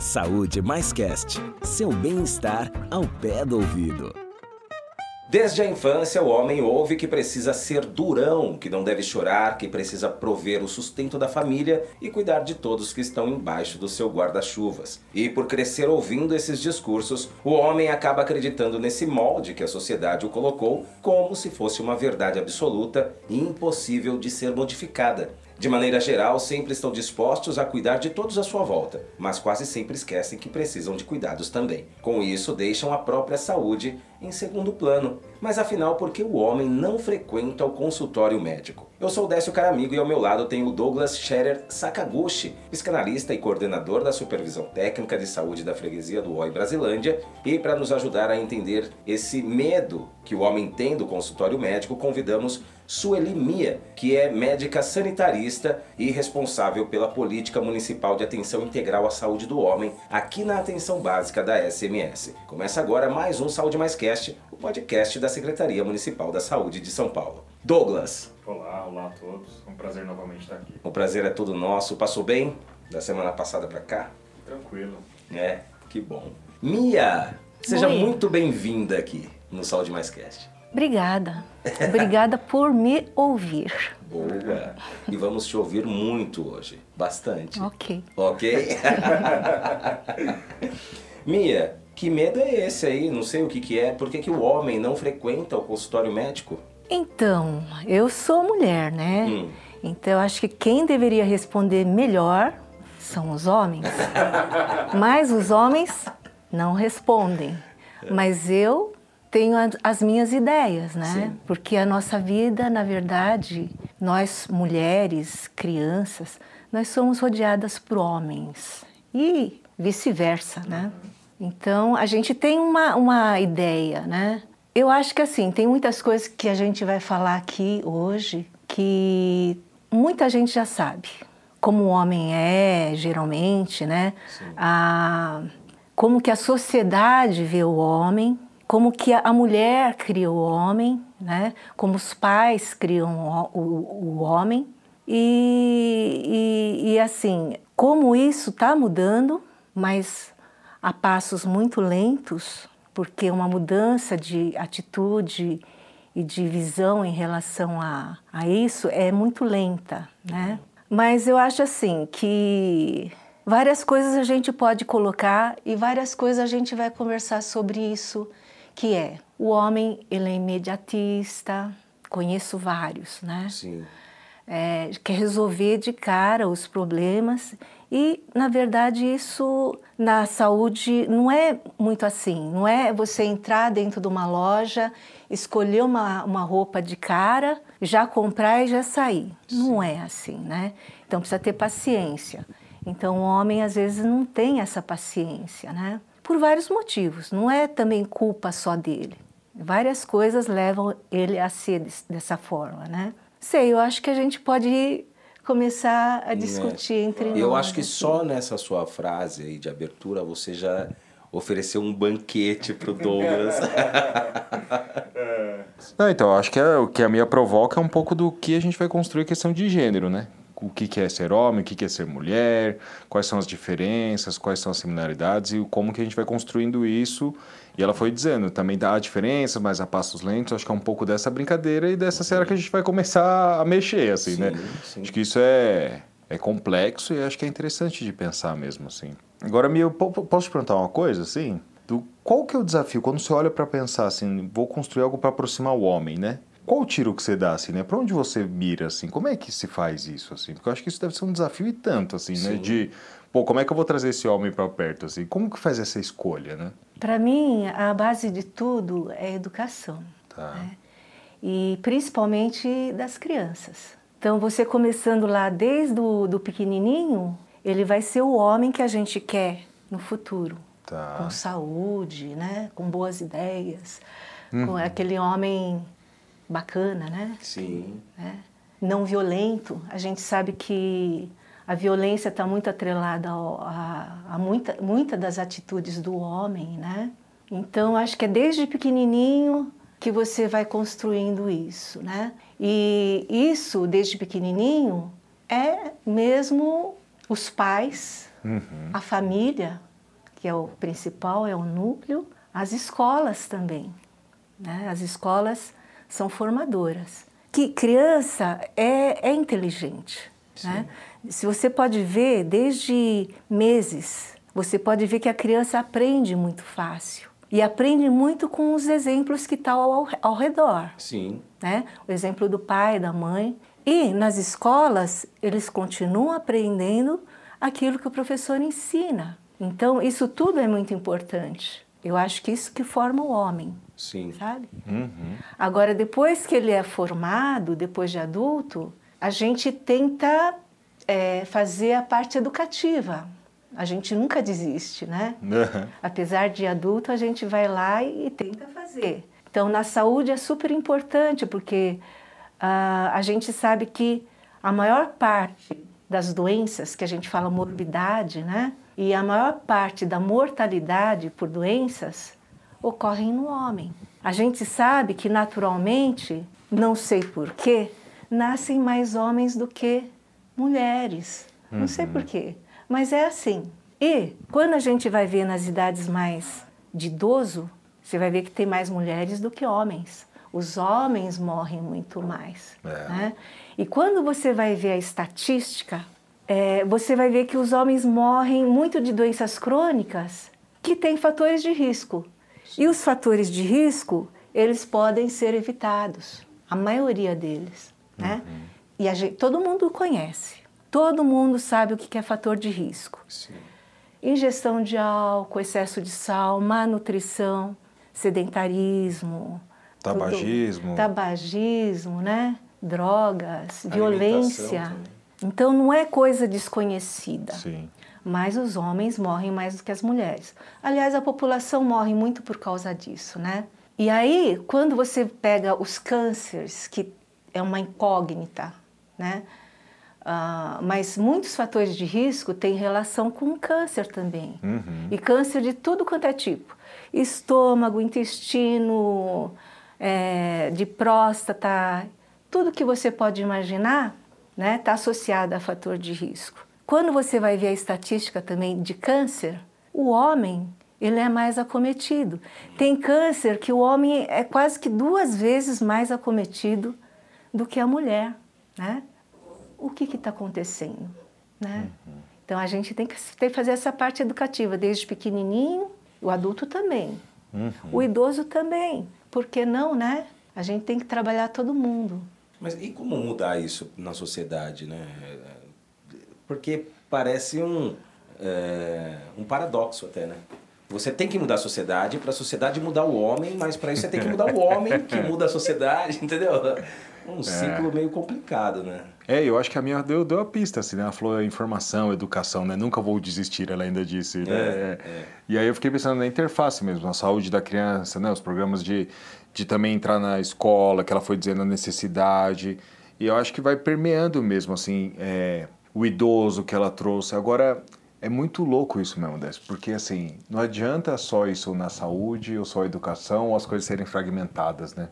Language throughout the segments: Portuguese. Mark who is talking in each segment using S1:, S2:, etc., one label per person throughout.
S1: Saúde Mais Cast. Seu bem-estar ao pé do ouvido.
S2: Desde a infância, o homem ouve que precisa ser durão, que não deve chorar, que precisa prover o sustento da família e cuidar de todos que estão embaixo do seu guarda-chuvas. E por crescer ouvindo esses discursos, o homem acaba acreditando nesse molde que a sociedade o colocou como se fosse uma verdade absoluta e impossível de ser modificada. De maneira geral, sempre estão dispostos a cuidar de todos à sua volta, mas quase sempre esquecem que precisam de cuidados também. Com isso, deixam a própria saúde em segundo plano. Mas afinal, por que o homem não frequenta o consultório médico? Eu sou o Décio Caramigo e ao meu lado tenho o Douglas Scherer Sakaguchi, psicanalista e coordenador da Supervisão Técnica de Saúde da Freguesia do Oi Brasilândia. E para nos ajudar a entender esse medo que o homem tem do consultório médico, convidamos Sueli Mia, que é médica sanitarista e responsável pela Política Municipal de Atenção Integral à Saúde do Homem, aqui na Atenção Básica da SMS. Começa agora mais um Saúde Mais Cast, o podcast da Secretaria Municipal da Saúde de São Paulo. Douglas.
S3: Olá, olá a todos. É um prazer novamente estar aqui.
S2: O prazer é todo nosso. Passou bem da semana passada para cá?
S3: Tranquilo.
S2: É, que bom. Mia, seja Oi. muito bem-vinda aqui no Saúde Mais Cast.
S4: Obrigada. Obrigada por me ouvir.
S2: Boa. E vamos te ouvir muito hoje. Bastante.
S4: Ok.
S2: Ok? Mia, que medo é esse aí? Não sei o que, que é. Por que, que o homem não frequenta o consultório médico?
S4: Então, eu sou mulher, né? Hum. Então, eu acho que quem deveria responder melhor são os homens. Mas os homens não respondem. Mas eu tenho as minhas ideias, né? Sim. Porque a nossa vida, na verdade, nós mulheres, crianças, nós somos rodeadas por homens e vice-versa, né? Então a gente tem uma, uma ideia, né? Eu acho que assim, tem muitas coisas que a gente vai falar aqui hoje que muita gente já sabe. Como o homem é, geralmente, né? A, como que a sociedade vê o homem, como que a mulher cria o homem, né? como os pais criam o, o, o homem. E, e, e, assim, como isso está mudando, mas a passos muito lentos, porque uma mudança de atitude e de visão em relação a, a isso é muito lenta, né? Mas eu acho assim que várias coisas a gente pode colocar e várias coisas a gente vai conversar sobre isso que é o homem ele é imediatista, conheço vários, né?
S2: Sim.
S4: É, quer resolver de cara os problemas e na verdade isso na saúde não é muito assim, não é você entrar dentro de uma loja, escolher uma, uma roupa de cara, já comprar e já sair. Sim. Não é assim, né? Então precisa ter paciência. Então o homem às vezes não tem essa paciência, né? por vários motivos, não é também culpa só dele. Várias coisas levam ele a ser dessa forma, né? Sei, eu acho que a gente pode começar a discutir é. entre nós.
S2: Eu acho que assim. só nessa sua frase aí de abertura você já ofereceu um banquete pro Douglas.
S3: Não, então, acho que é, o que a minha provoca é um pouco do que a gente vai construir questão de gênero, né? o que é ser homem, o que é ser mulher, quais são as diferenças, quais são as similaridades e como que a gente vai construindo isso. E ela foi dizendo, também dá diferença, mas a passos lentos, acho que é um pouco dessa brincadeira e dessa cena que a gente vai começar a mexer, assim, sim, né? Sim. Acho que isso é, é complexo e acho que é interessante de pensar mesmo, assim. Agora, eu posso te perguntar uma coisa, assim? Do, qual que é o desafio quando você olha para pensar assim, vou construir algo para aproximar o homem, né? Qual o tiro que você dá, assim, né? Para onde você mira, assim? Como é que se faz isso, assim? Porque eu acho que isso deve ser um desafio e tanto, assim, né? Sim. né? De, pô, como é que eu vou trazer esse homem para perto, assim? Como que faz essa escolha, né?
S4: Para mim, a base de tudo é a educação. Tá. Né? E principalmente das crianças. Então, você começando lá desde o do pequenininho, ele vai ser o homem que a gente quer no futuro. Tá. Com saúde, né? Com boas ideias. Uhum. Com aquele homem bacana, né?
S2: Sim.
S4: É. Não violento. A gente sabe que a violência está muito atrelada a, a, muita, muita das atitudes do homem, né? Então, acho que é desde pequenininho que você vai construindo isso, né? E isso, desde pequenininho, é mesmo os pais, uhum. a família, que é o principal, é o núcleo, as escolas também. Né? As escolas são formadoras. Que criança é, é inteligente. Né? Se você pode ver, desde meses, você pode ver que a criança aprende muito fácil. E aprende muito com os exemplos que estão ao, ao redor.
S2: Sim.
S4: Né? O exemplo do pai, da mãe. E nas escolas, eles continuam aprendendo aquilo que o professor ensina. Então, isso tudo é muito importante. Eu acho que isso que forma o homem.
S2: Sim.
S4: Sabe?
S3: Uhum.
S4: Agora, depois que ele é formado, depois de adulto, a gente tenta é, fazer a parte educativa. A gente nunca desiste, né?
S3: Uhum.
S4: Apesar de adulto, a gente vai lá e, tenta fazer. Então, na saúde é super importante, porque uh, a gente sabe que a maior parte das doenças, que a gente fala morbidade, né? E a maior parte da mortalidade por doenças ocorrem no homem. A gente sabe que naturalmente, não sei porquê, nascem mais homens do que mulheres. Não sei
S3: Uhum.
S4: porquê, mas é assim. E quando a gente vai ver nas idades mais de idoso, você vai ver que tem mais mulheres do que homens. Os homens morrem muito mais.
S3: É.
S4: Né? E quando você vai ver a estatística, é, você vai ver que os homens morrem muito de doenças crônicas que têm fatores de risco. E os fatores de risco, eles podem ser evitados, a maioria deles. Né? E gente, todo mundo conhece, todo mundo sabe o que é fator de risco.
S2: Sim.
S4: Ingestão de álcool, excesso de sal, má nutrição, sedentarismo, tudo-
S3: Tabagismo.
S4: tabagismo, né? Drogas, violência.
S2: também.
S4: Então não é coisa desconhecida.
S3: Sim.
S4: Mas os homens morrem mais do que as mulheres. Aliás, a população morre muito por causa disso, né? E aí, quando você pega os cânceres, que é uma incógnita, né? Ah, mas muitos fatores de risco têm relação com câncer também.
S3: Uhum.
S4: E câncer de tudo quanto é tipo: estômago, intestino, é, de próstata, tudo que você pode imaginar está né, tá associado a fator de risco. Quando você vai ver a estatística também de câncer, o homem ele é mais acometido. Tem câncer que o homem é quase que duas vezes mais acometido do que a mulher, né? O que está acontecendo, né? Então a gente tem que, tem que fazer essa parte educativa desde pequenininho, o adulto também, o idoso também. Por que não, né? A gente tem que trabalhar todo mundo.
S2: Mas e como mudar isso na sociedade, né? Porque parece um, é, um paradoxo até, né? Você tem que mudar a sociedade para a sociedade mudar o homem, mas para isso você tem que mudar o homem que muda a sociedade, entendeu? Um ciclo meio complicado, né?
S3: É, eu acho que a minha deu, deu a pista, assim, né? Ela falou informação, educação, né? Nunca vou desistir, ela ainda disse, né?
S2: É, é.
S3: E aí eu fiquei pensando na interface mesmo, na saúde da criança, né? Os programas de, de também entrar na escola, que ela foi dizendo a necessidade. E eu acho que vai permeando mesmo, assim, é, o idoso que ela trouxe. Agora, é muito louco isso mesmo, Décio, porque assim, não adianta só isso na saúde ou só a educação ou as coisas serem fragmentadas, né?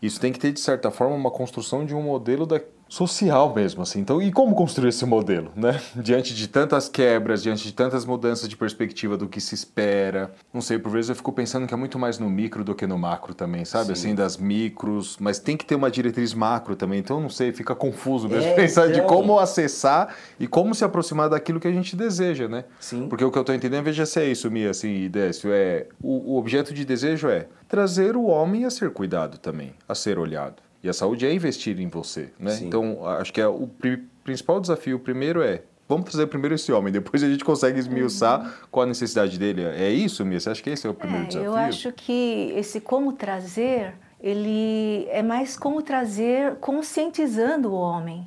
S3: Isso tem que ter, de certa forma, uma construção de um modelo da... social mesmo, assim. Então, e como construir esse modelo, né? Diante de tantas quebras, diante de tantas mudanças de perspectiva do que se espera. Não sei, por vezes eu fico pensando que é muito mais no micro do que no macro também, sabe?
S2: Sim.
S3: Assim, das micros, mas tem que ter uma diretriz macro também. Então, não sei, fica confuso mesmo
S2: É,
S3: pensar de
S2: então.
S3: como acessar e como se aproximar daquilo que a gente deseja, né?
S2: Sim.
S3: Porque o que eu tô entendendo, veja se é isso, Mia, assim, e Décio, é... O, o objeto de desejo é trazer o homem a ser cuidado também, a ser olhado. E a saúde é investir em você, né?
S2: Sim.
S3: Então, acho que é o pri- principal desafio primeiro é... Vamos trazer primeiro esse homem, depois a gente consegue esmiuçar qual a necessidade dele. É isso, Mia? Você acha que esse é o primeiro
S4: É,
S3: desafio?
S4: eu acho que esse como trazer, ele é mais como trazer conscientizando o homem.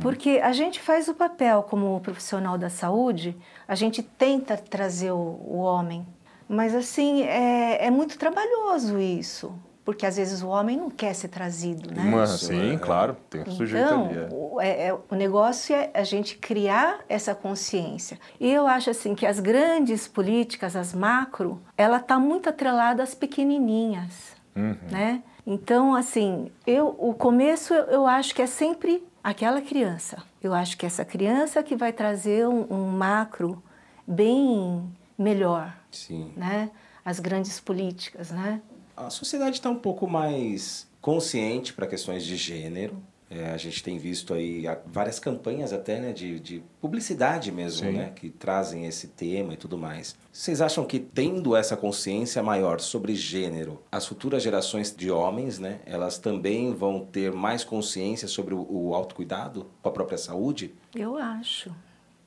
S4: Porque a gente faz o papel como profissional da saúde, a gente tenta trazer o, o homem. Mas assim, é, é muito trabalhoso isso. Porque às vezes o homem não quer ser trazido, né?
S3: Mas, sim,
S2: é.
S3: claro, tem um sujeito
S4: Então,
S3: ali. é.
S4: o, é- é- o negócio é a gente criar essa consciência. E eu acho assim que as grandes políticas, as macro, ela está muito atrelada às pequenininhas,
S3: Uhum.
S4: né? Então, assim, eu, o começo eu, eu acho que é sempre aquela criança. Eu acho que essa criança que vai trazer um, um macro bem melhor,
S2: Sim.
S4: né? As grandes políticas, né?
S2: A sociedade está um pouco mais consciente para questões de gênero. É, a gente tem visto aí várias campanhas até né, de, de publicidade mesmo,
S3: Sim.
S2: né, que trazem esse tema e tudo mais. Vocês acham que tendo essa consciência maior sobre gênero, as futuras gerações de homens, né, elas também vão ter mais consciência sobre o, o autocuidado com a própria saúde?
S4: Eu acho,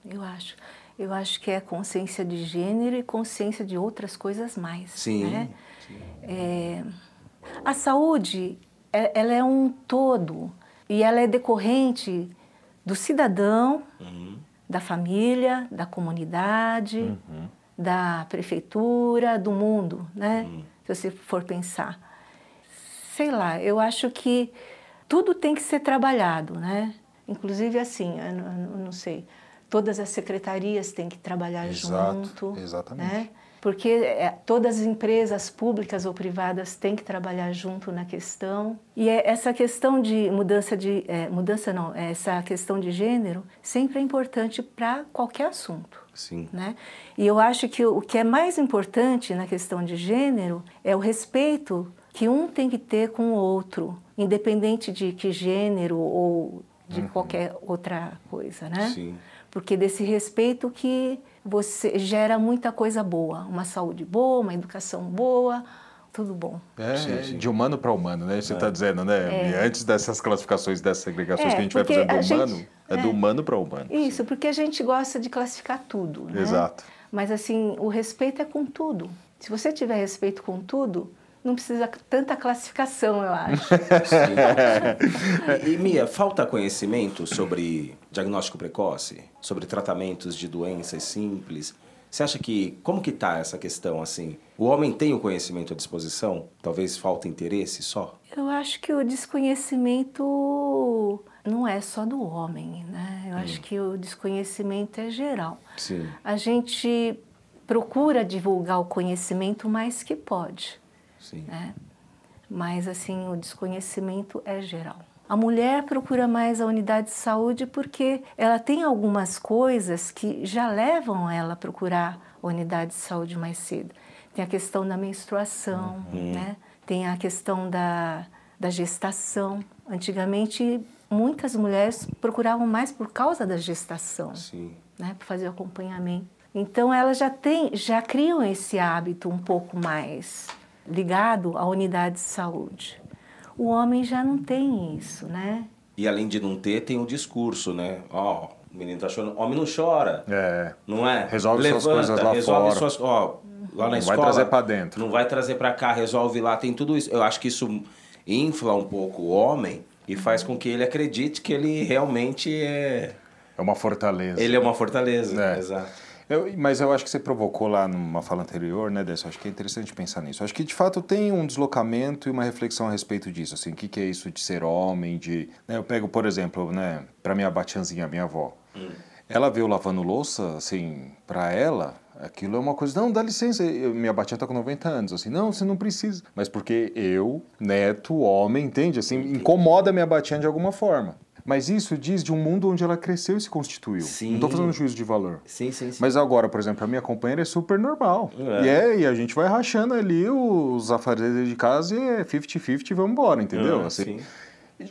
S4: eu acho. Eu acho que é consciência de gênero e consciência de outras coisas mais.
S2: Sim,
S4: Né? É, a saúde, é- ela é um todo e ela é decorrente do cidadão, da família, da comunidade, da prefeitura, do mundo, né? Se você for pensar. Sei lá, eu acho que tudo tem que ser trabalhado, né? Inclusive assim, eu não, eu não sei, todas as secretarias têm que trabalhar
S3: Exato,
S4: junto,
S3: exatamente.
S4: né? Porque é, todas as empresas públicas ou privadas têm que trabalhar junto na questão. E é, essa questão de mudança de é, mudança não, é, essa questão de gênero sempre é importante para qualquer assunto.
S2: Sim.
S4: Né? E eu acho que o que é mais importante na questão de gênero é o respeito que um tem que ter com o outro, independente de que gênero ou de qualquer outra coisa, né?
S2: Sim.
S4: Porque desse respeito que você gera muita coisa boa, uma saúde boa, uma educação boa, tudo bom.
S3: É,
S2: Sim,
S3: é
S2: sim.
S3: de humano para humano, né? Você está dizendo, né? E Antes dessas classificações, dessas segregações
S4: É,
S3: que a gente vai fazendo do
S4: a gente-
S3: humano, é,
S4: é.
S3: do humano para humano.
S4: Isso, porque a gente gosta de classificar tudo, né?
S3: Exato.
S4: Mas assim, o respeito é com tudo. Se você tiver respeito com tudo, não precisa tanta classificação, eu acho.
S2: E, Mia, falta conhecimento sobre diagnóstico precoce, sobre tratamentos de doenças simples. Você acha que como que tá essa questão assim? O homem tem o conhecimento à disposição? Talvez falta interesse só?
S4: Eu acho que o desconhecimento não é só do homem, né? Eu acho que o desconhecimento é geral.
S2: Sim.
S4: A gente procura divulgar o conhecimento mais que pode,
S2: Sim.
S4: né? Mas assim, o desconhecimento é geral. A mulher procura mais a unidade de saúde porque ela tem algumas coisas que já levam ela a procurar a unidade de saúde mais cedo. Tem a questão da menstruação, né? Tem a questão da, da gestação. Antigamente, muitas mulheres procuravam mais por causa da gestação
S2: Sim.
S4: né, para fazer o acompanhamento. Então elas já têm, já criam esse hábito um pouco mais ligado à unidade de saúde. O homem já não tem isso, né?
S2: E além de não ter, tem o discurso, né? Ó, o menino tá chorando. Homem não chora.
S3: É.
S2: Não é?
S3: Resolve suas coisas lá
S2: resolve
S3: fora.
S2: Suas, ó, lá na
S3: Não
S2: escola.
S3: vai trazer pra dentro.
S2: Não vai trazer pra cá, resolve lá, tem tudo isso. Eu acho que isso infla um pouco o homem e faz com que ele acredite que ele realmente é.
S3: É uma fortaleza.
S2: Ele é uma fortaleza.
S3: É.
S2: Exato.
S3: Eu- mas eu acho que você provocou lá numa fala anterior, né, Décio? Acho que é interessante pensar nisso. Acho que de fato tem um deslocamento e uma reflexão a respeito disso. Assim, o que, que é isso de ser homem? De, né, eu pego, por exemplo, né, para minha batianzinha, minha avó. Ela veio lavando louça, assim, para ela, aquilo é uma coisa. Não, dá licença, eu- minha batian tá com 90 anos. Assim, não, você não precisa. Mas porque eu, neto, homem, entende? Assim, incomoda minha batian de alguma forma. Mas isso diz de um mundo onde ela cresceu e se constituiu.
S2: Sim.
S3: Não tô fazendo juízo de valor.
S2: Sim, sim, sim.
S3: Mas agora, por exemplo, a minha companheira é super normal.
S2: É.
S3: E, é, e a gente vai rachando ali os afazeres de casa e é 50-50 e vamos embora, entendeu?
S2: É,
S3: Assim,
S2: sim.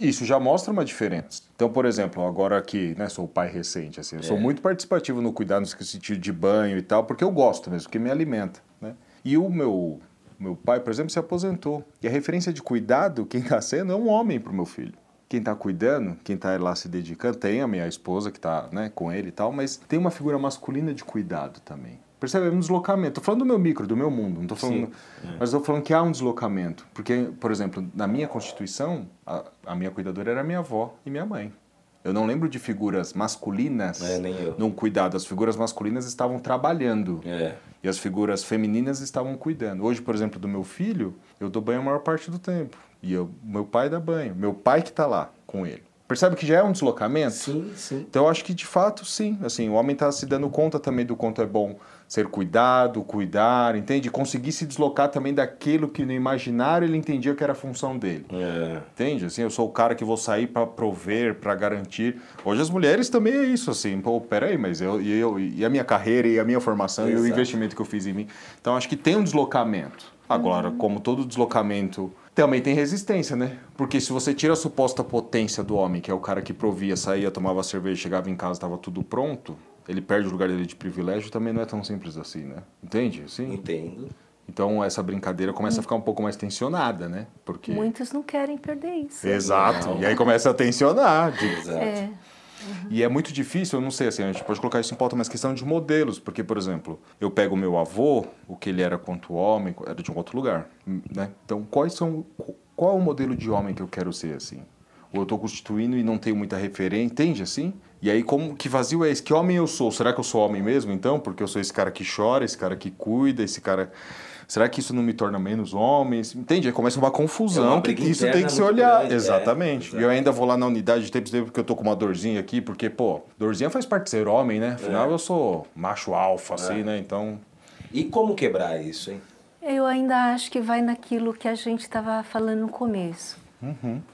S3: Isso já mostra uma diferença. Então, por exemplo, agora aqui, né, sou pai recente, assim, eu
S2: É.
S3: sou muito participativo no cuidado no sentido de banho e tal, porque eu gosto mesmo, porque me alimenta, né? E o meu, meu pai, por exemplo, se aposentou. E a referência de cuidado, quem está sendo, é um homem para o meu filho. Quem está cuidando, quem está lá se dedicando, tem a minha esposa que está né, com ele e tal, mas tem uma figura masculina de cuidado também. Percebe? É um deslocamento. Tô falando do meu micro, do meu mundo, não tô falando. Mas estou falando que há um deslocamento. Porque, por exemplo, na minha constituição, a, a minha cuidadora era minha avó e minha mãe. Eu não lembro de figuras masculinas
S2: É,
S3: num cuidado. As figuras masculinas estavam trabalhando.
S2: É.
S3: E as figuras femininas estavam cuidando. Hoje, por exemplo, do meu filho, eu dou banho a maior parte do tempo. E eu, meu pai dá banho. Meu pai que está lá com ele. Percebe que já é um deslocamento?
S2: Sim, sim.
S3: Então eu acho que de fato sim, assim, o homem está se dando conta também do quanto é bom ser cuidado, cuidar, entende? Conseguir se deslocar também daquilo que no imaginário ele entendia que era a função dele.
S2: É.
S3: Entende? Assim, eu sou o cara que vou sair para prover, para garantir. Hoje as mulheres também é isso, assim. Pô, peraí, mas eu e, eu e a minha carreira e a minha formação
S2: Exato.
S3: e o investimento que eu fiz em mim. Então acho que tem um deslocamento. Agora, como todo deslocamento também tem resistência, né? Porque se você tira a suposta potência do homem, que é o cara que provia, saía, tomava cerveja, chegava em casa, estava tudo pronto, ele perde o lugar dele de privilégio, também não é tão simples assim, né? Entende? Sim.
S2: Entendo.
S3: Então essa brincadeira começa a ficar um pouco mais tensionada, né? Porque
S4: Muitos não querem perder isso.
S3: Exato. E aí começa a tensionar. de-
S2: Exato.
S4: É.
S3: E é muito difícil, eu não sei, assim, a gente pode colocar isso em pauta, mas questão de modelos. Porque, por exemplo, eu pego o meu avô, o que ele era quanto homem, era de um outro lugar, né? Então, quais são, qual é o modelo de homem que eu quero ser, assim? Ou eu estou constituindo e não tenho muita referência, entende, assim? E aí, como, que vazio é esse? Que homem eu sou? Será que eu sou homem mesmo, então? Porque eu sou esse cara que chora, esse cara que cuida, esse cara... Será que isso não me torna menos homem? Entende? Aí começa uma confusão.
S2: É uma
S3: que isso tem que se olhar.
S2: grande, é,
S3: Exatamente. E eu ainda vou lá na unidade de tempos tempo porque eu tô com uma dorzinha aqui, porque, pô, dorzinha faz parte de ser homem, né? Afinal,
S2: É.
S3: eu sou macho alfa, assim, né? Então.
S2: E como quebrar isso, hein?
S4: Eu ainda acho que vai naquilo que a gente estava falando no começo.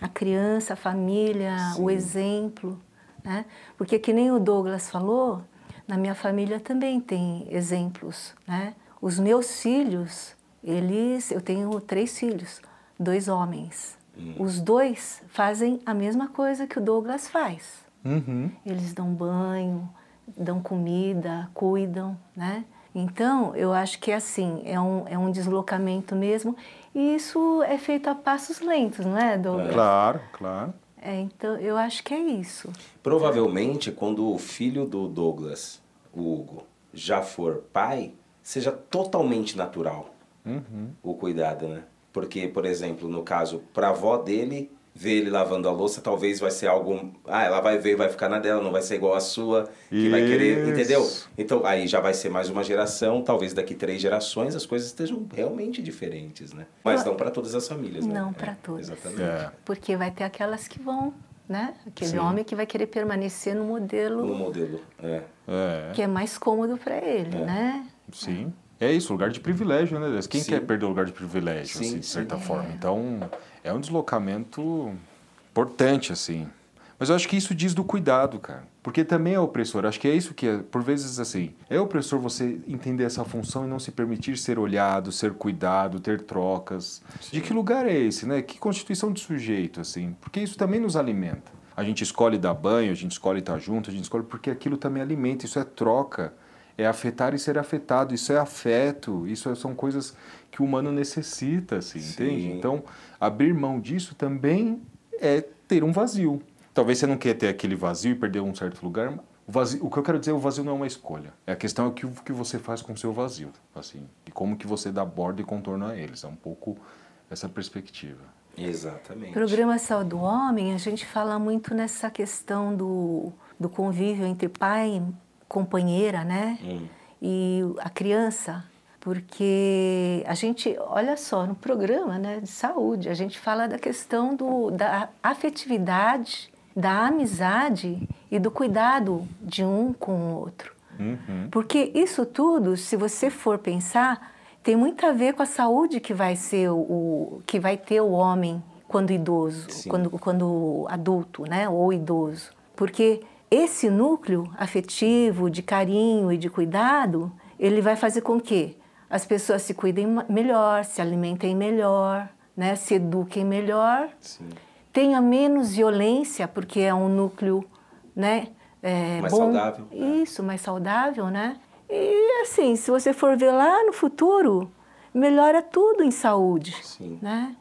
S4: A criança, a família, o exemplo. Né? Porque que nem o Douglas falou, na minha família também tem exemplos. Né? Os meus filhos, eles, eu tenho três filhos, dois homens. Os dois fazem a mesma coisa que o Douglas faz.
S3: Uhum.
S4: Eles dão banho, dão comida, cuidam, né? Então, eu acho que é assim, é um, é um deslocamento mesmo. E isso é feito a passos lentos, não é, Douglas?
S3: Claro, claro.
S4: É, então, eu acho que é isso.
S2: Provavelmente, quando o filho do Douglas, o Hugo, já for pai, seja totalmente natural o cuidado, né? Porque, por exemplo, no caso, para a avó dele, ver ele lavando a louça, talvez vai ser algo... Ah, ela vai ver, vai ficar na dela, não vai ser igual a sua, que vai querer...
S3: Isso.
S2: Entendeu? Então, aí já vai ser mais uma geração, talvez daqui três gerações as coisas estejam realmente diferentes, né? Mas não para todas as famílias, né?
S4: Não
S2: É,
S4: pra todas.
S2: Exatamente.
S3: É.
S4: Porque vai ter aquelas que vão, né? Aquele
S3: Sim.
S4: homem que vai querer permanecer no modelo
S2: No modelo, é.
S3: É.
S4: que é mais cômodo para ele, né?
S3: Sim. É isso, lugar de privilégio, né? Quem
S2: Sim.
S3: quer perder o lugar de privilégio,
S2: Sim,
S3: assim, de certa
S4: sim.
S3: forma? Então, é um deslocamento importante, assim. Mas eu acho que isso diz do cuidado, cara. Porque também é opressor. Acho que é isso que é, por vezes, assim, é opressor você entender essa função e não se permitir ser olhado, ser cuidado, ter trocas. De que lugar é esse, né? Que constituição de sujeito, assim? Porque isso também nos alimenta. A gente escolhe dar banho, a gente escolhe estar junto, a gente escolhe porque aquilo também alimenta, isso é troca. É afetar e ser afetado, isso é afeto, isso é- são coisas que o humano necessita, assim,
S2: Sim.
S3: entende? Então, abrir mão disso também é ter um vazio. Talvez você não quer ter aquele vazio e perder um certo lugar. O, vazio, o que eu quero dizer, o vazio não é uma escolha. É a questão é o que, o que você faz com o seu vazio, assim, e como que você dá borda e contorno a eles. É um pouco essa perspectiva.
S2: Exatamente.
S4: Programa Saúde do Homem, a gente fala muito nessa questão do, do convívio entre pai, companheira, né?
S2: Hum.
S4: E a criança. Porque a gente, olha só, no programa né, de saúde, a gente fala da questão do, da afetividade, da amizade e do cuidado de um com o outro.
S3: Uhum.
S4: Porque isso tudo, se você for pensar, tem muito a ver com a saúde que vai ser o, que vai ter o homem quando idoso,
S2: Sim.
S4: quando, quando adulto, né, ou idoso. Porque esse núcleo afetivo de carinho e de cuidado, ele vai fazer com que as pessoas se cuidem melhor, se alimentem melhor, né, se eduquem melhor
S2: Sim.
S4: tenha menos violência, porque é um núcleo, né? é,
S2: Mais
S4: bom.
S2: saudável, né?
S4: Isso, mais saudável, né? E assim, se você for ver lá no futuro, melhora tudo em saúde,
S2: Sim.
S4: né?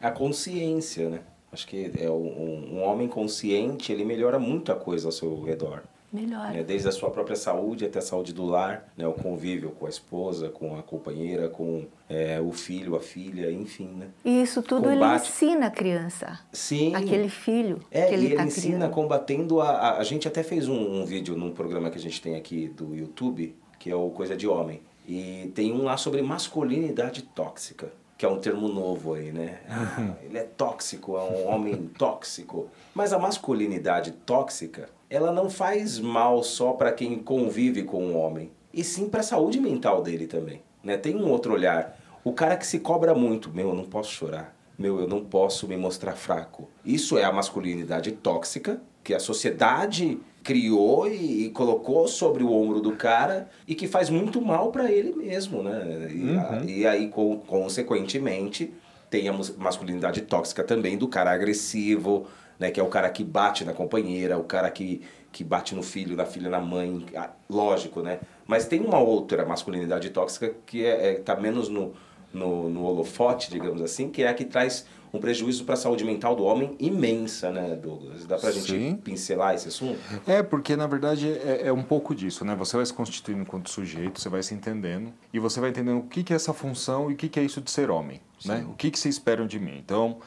S2: A consciência, né? Acho que é um, um homem consciente, ele melhora muita coisa ao seu redor.
S4: Melhora.
S2: né? Desde a sua própria saúde até a saúde do lar, né? O convívio com a esposa, com a companheira, com é, o filho, a filha, enfim, né?
S4: E isso tudo ele
S2: Combate.
S4: ensina a criança,
S2: Sim.
S4: aquele filho
S2: É,
S4: que ele
S2: ele
S4: está
S2: ensina
S4: criando.
S2: combatendo a, a... A gente até fez um, um vídeo num programa que a gente tem aqui do YouTube, que é o Coisa de Homem. E tem um lá sobre masculinidade tóxica. Que é um termo novo aí, né? Ah, ele é tóxico, é um homem tóxico. Mas a masculinidade tóxica, ela não faz mal só para quem convive com o homem, e sim para a saúde mental dele também, né? Tem um outro olhar. O cara que se cobra muito, meu, eu não posso chorar. Meu, eu não posso me mostrar fraco. Isso é a masculinidade tóxica que a sociedade criou e, e, colocou sobre o ombro do cara e que faz muito mal para ele mesmo, né? E, uhum. a, e aí, com, consequentemente, tem a masculinidade tóxica também do cara agressivo, né? Que é o cara que bate na companheira, o cara que, que bate no filho, na filha, na mãe, lógico, né? Mas tem uma outra masculinidade tóxica que é, é tá menos no, no, no holofote, digamos assim, que é a que traz um prejuízo para a saúde mental do homem imensa, né, Douglas? Dá para a gente pincelar esse assunto?
S3: É, porque na verdade é, é, um pouco disso, né? Você vai se constituindo enquanto sujeito, você vai se entendendo e você vai entendendo o que, que é essa função e o que, que é isso de ser homem, Sim. né? O que, que se esperam de mim. Então,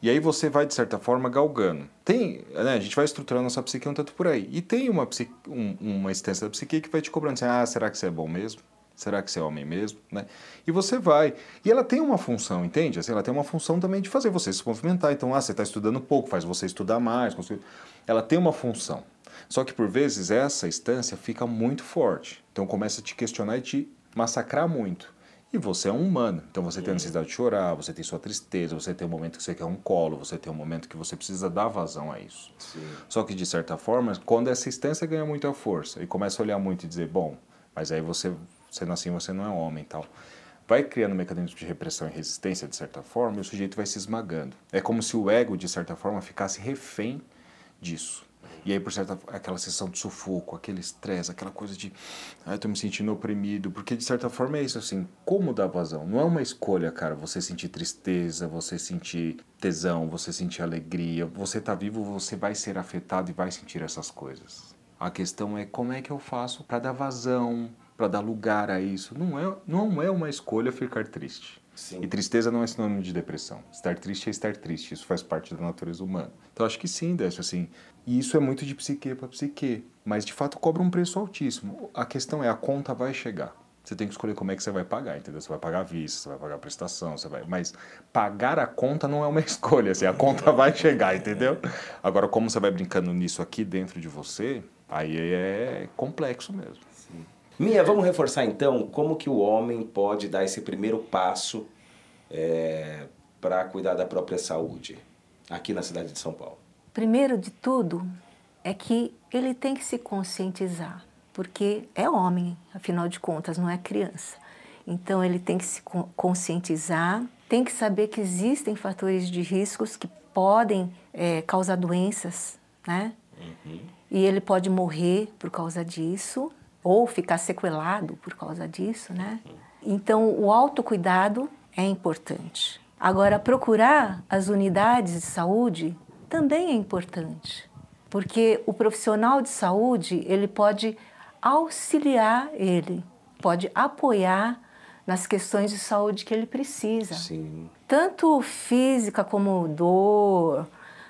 S3: e aí você vai, de certa forma, galgando. Tem, né, a gente vai estruturando nossa psique um tanto por aí. E tem uma, psique, um, uma instância da psique que vai te cobrando assim, ah, será que você é bom mesmo? Será que você é homem mesmo? Né? E você vai. E ela tem uma função, entende? Assim, ela tem uma função também de fazer você se movimentar. Então, ah, você está estudando pouco, faz você estudar mais. Ela tem uma função. Só que, por vezes, essa instância fica muito forte. Então, começa a te questionar e te massacrar muito. E você é um humano. Então, você tem a necessidade de chorar, você tem sua tristeza, você tem um momento que você quer um colo, você tem um momento que você precisa dar vazão a isso. Sim. Só que, de certa forma, quando essa instância ganha muita força e começa a olhar muito e dizer, bom, mas aí você sendo assim você não é homem tal. Vai criando um mecanismo de repressão e resistência, de certa forma, e o sujeito vai se esmagando. É como se o ego, de certa forma, ficasse refém disso. E aí, por certa aquela sensação de sufoco, aquele estresse, aquela coisa de, ah, eu tô me sentindo oprimido, porque de certa forma é isso, assim, como dar vazão? Não é uma escolha, cara, você sentir tristeza, você sentir tesão, você sentir alegria, você tá vivo, você vai ser afetado e vai sentir essas coisas. A questão é como é que eu faço para dar vazão, para dar lugar a isso. Não é, não é uma escolha ficar triste. Sim. E tristeza não é sinônimo de depressão. Estar triste é estar triste. Isso faz parte da natureza humana. Então acho que sim, Décio, assim. E isso é muito de psique para psique. Mas de fato cobra um preço altíssimo. A questão é a conta vai chegar. Você tem que escolher como é que você vai pagar, entendeu? Você vai pagar a vista, você vai pagar a prestação, você vai. Mas pagar a conta não é uma escolha, assim, a conta vai chegar, entendeu? Agora, como você vai brincando nisso aqui dentro de você, aí é complexo mesmo.
S2: Mia, vamos reforçar então como que o homem pode dar esse primeiro passo é, para cuidar da própria saúde aqui na cidade de São Paulo.
S4: Primeiro de tudo é que ele tem que se conscientizar, porque é homem, afinal de contas, não é criança. Então ele tem que se conscientizar, tem que saber que existem fatores de riscos que podem é, causar doenças, né? Uhum. E ele pode morrer por causa disso ou ficar sequelado por causa disso, né? Então, o autocuidado é importante. Agora, procurar as unidades de saúde também é importante, porque o profissional de saúde ele pode auxiliar ele, pode apoiar nas questões de saúde que ele precisa. Sim. Tanto física como dor,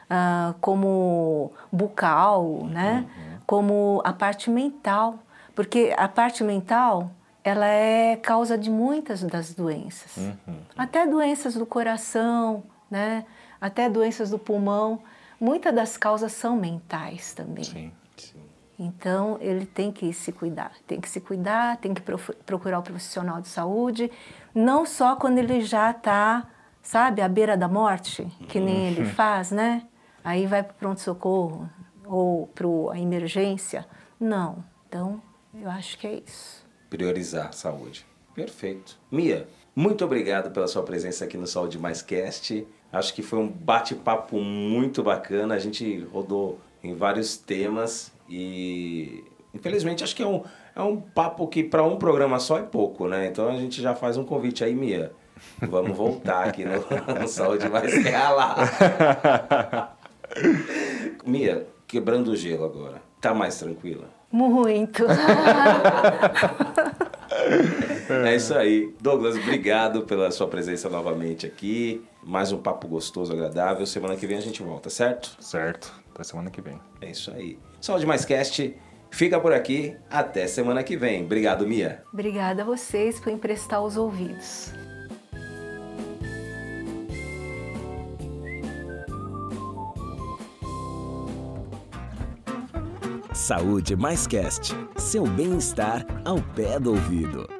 S4: uh, como bucal, né? Uhum. Como a parte mental. Porque a parte mental, ela é causa de muitas das doenças. Uhum. Até doenças do coração, né? Até doenças do pulmão. Muitas das causas são mentais também. Sim, sim. Então, ele tem que se cuidar. Tem que se cuidar, tem que procurar o profissional de saúde. Não só quando ele já está, sabe, à beira da morte, que nem ele uhum. faz, né? Aí vai para o pronto-socorro ou para a emergência. Não. Então, eu acho que é isso.
S2: Priorizar a saúde. Perfeito. Mia, muito obrigado pela sua presença aqui no Saúde Mais Cast. Acho que foi um bate-papo muito bacana. A gente rodou em vários temas e infelizmente acho que é um, é um papo que para um programa só é pouco, né? Então a gente já faz um convite aí, Mia. Vamos voltar aqui no, no Saúde Mais lá. Mia, quebrando o gelo agora. Tá mais tranquila?
S4: Muito.
S2: é isso aí. Douglas, obrigado pela sua presença novamente aqui. Mais um papo gostoso, agradável. Semana que vem a gente volta, certo?
S3: Certo. Até semana que vem.
S2: É isso aí. Saúde Mais Cast fica por aqui. Até semana que vem. Obrigado, Mia.
S4: Obrigada a vocês por emprestar os ouvidos.
S2: Saúde Mais Cast. Seu bem-estar ao pé do ouvido.